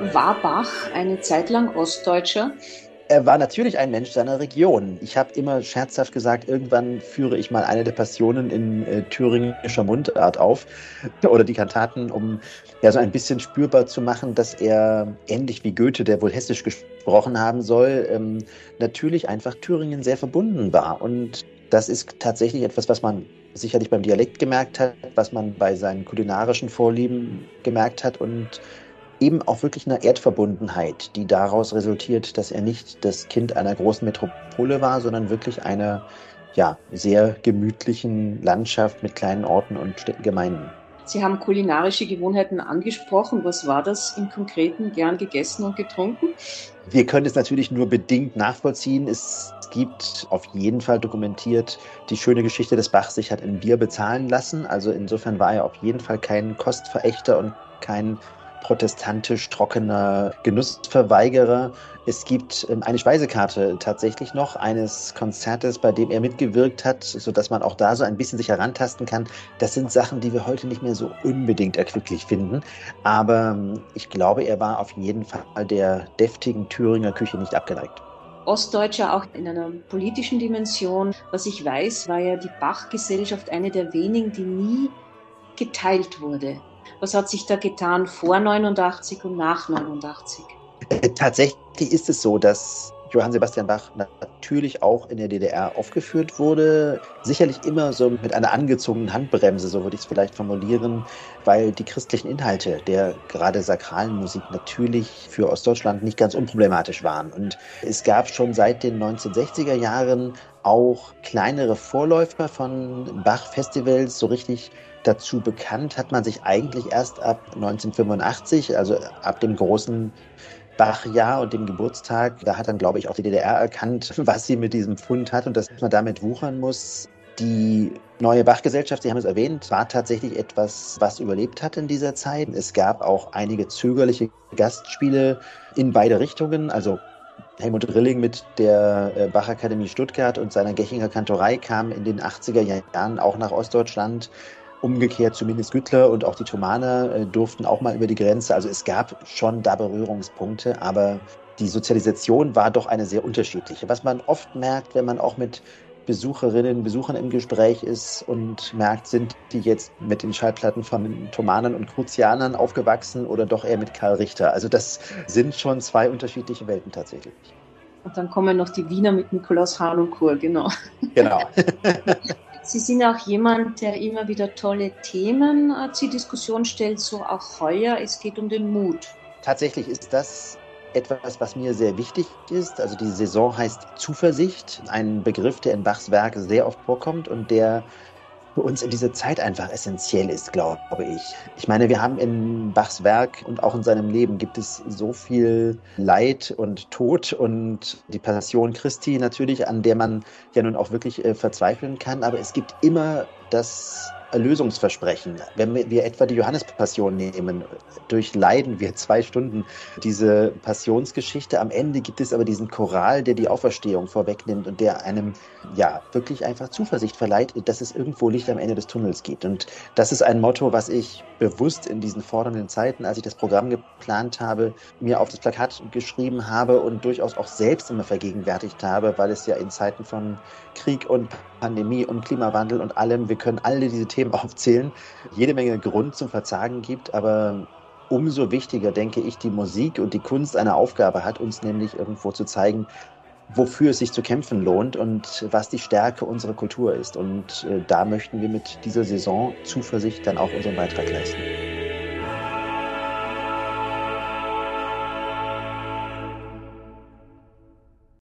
War Bach eine Zeit lang Ostdeutscher? Er war natürlich ein Mensch seiner Region. Ich habe immer scherzhaft gesagt, irgendwann führe ich mal eine der Passionen in äh, thüringischer Mundart auf oder die Kantaten, um ja so ein bisschen spürbar zu machen, dass er ähnlich wie Goethe, der wohl hessisch gesprochen haben soll, ähm, natürlich einfach Thüringen sehr verbunden war. Und das ist tatsächlich etwas, was man sicherlich beim Dialekt gemerkt hat, was man bei seinen kulinarischen Vorlieben gemerkt hat und eben auch wirklich eine Erdverbundenheit, die daraus resultiert, dass er nicht das Kind einer großen Metropole war, sondern wirklich einer ja, sehr gemütlichen Landschaft mit kleinen Orten und Gemeinden. Sie haben kulinarische Gewohnheiten angesprochen. Was war das im Konkreten gern gegessen und getrunken? Wir können es natürlich nur bedingt nachvollziehen. Es gibt auf jeden Fall dokumentiert die schöne Geschichte, dass Bach sich hat in Bier bezahlen lassen. Also insofern war er auf jeden Fall kein Kostverächter und kein protestantisch trockener Genussverweigerer. Es gibt ähm, eine Speisekarte tatsächlich noch eines Konzertes, bei dem er mitgewirkt hat, sodass man auch da so ein bisschen sich herantasten kann. Das sind Sachen, die wir heute nicht mehr so unbedingt erquicklich finden. Aber ähm, ich glaube, er war auf jeden Fall der deftigen Thüringer Küche nicht abgeneigt. Ostdeutscher auch in einer politischen Dimension. Was ich weiß, war ja die Bach-Gesellschaft eine der wenigen, die nie geteilt wurde. Was hat sich da getan vor 89 und nach 89? Äh, tatsächlich ist es so, dass Johann Sebastian Bach natürlich auch in der DDR aufgeführt wurde. Sicherlich immer so mit einer angezogenen Handbremse, so würde ich es vielleicht formulieren, weil die christlichen Inhalte der gerade sakralen Musik natürlich für Ostdeutschland nicht ganz unproblematisch waren. Und es gab schon seit den 1960er Jahren auch kleinere Vorläufer von Bach-Festivals, so richtig dazu bekannt hat man sich eigentlich erst ab 1985, also ab dem großen Bachjahr und dem Geburtstag. Da hat dann, glaube ich, auch die DDR erkannt, was sie mit diesem Pfund hat und dass man damit wuchern muss. Die neue Bachgesellschaft, Sie haben es erwähnt, war tatsächlich etwas, was überlebt hat in dieser Zeit. Es gab auch einige zögerliche Gastspiele in beide Richtungen. Also Helmut Rilling mit der äh, Bachakademie Stuttgart und seiner Gechinger Kantorei kam in den 80er Jahren auch nach Ostdeutschland. Umgekehrt zumindest Güttler und auch die Thomaner äh, durften auch mal über die Grenze. Also es gab schon da Berührungspunkte, aber die Sozialisation war doch eine sehr unterschiedliche. Was man oft merkt, wenn man auch mit Besucherinnen, Besuchern im Gespräch ist und merkt, sind die jetzt mit den Schallplatten von Thomanern und Kruzianern aufgewachsen oder doch eher mit Karl Richter. Also das sind schon zwei unterschiedliche Welten tatsächlich. Und dann kommen noch die Wiener mit Nikolaus Hanukur, genau. Genau. Sie sind auch jemand, der immer wieder tolle Themen äh, zur Diskussion stellt, so auch heuer. Es geht um den Mut. Tatsächlich ist das etwas, was mir sehr wichtig ist. Also die Saison heißt Zuversicht, ein Begriff, der in Bachs Werk sehr oft vorkommt und der für uns in dieser Zeit einfach essentiell ist, glaube ich. Ich meine, wir haben in Bachs Werk und auch in seinem Leben gibt es so viel Leid und Tod und die Passion Christi natürlich, an der man ja nun auch wirklich äh, verzweifeln kann. Aber es gibt immer das Erlösungsversprechen. Wenn wir etwa die Johannespassion nehmen, durchleiden wir zwei Stunden diese Passionsgeschichte. Am Ende gibt es aber diesen Choral, der die Auferstehung vorwegnimmt und der einem ja wirklich einfach Zuversicht verleiht, dass es irgendwo Licht am Ende des Tunnels gibt. Und das ist ein Motto, was ich bewusst in diesen fordernden Zeiten, als ich das Programm geplant habe, mir auf das Plakat geschrieben habe und durchaus auch selbst immer vergegenwärtigt habe, weil es ja in Zeiten von Krieg und Pandemie und Klimawandel und allem, wir können alle diese Themen aufzählen, jede Menge Grund zum Verzagen gibt, aber umso wichtiger, denke ich, die Musik und die Kunst eine Aufgabe hat, uns nämlich irgendwo zu zeigen, wofür es sich zu kämpfen lohnt und was die Stärke unserer Kultur ist. Und äh, da möchten wir mit dieser Saison Zuversicht dann auch unseren Beitrag leisten.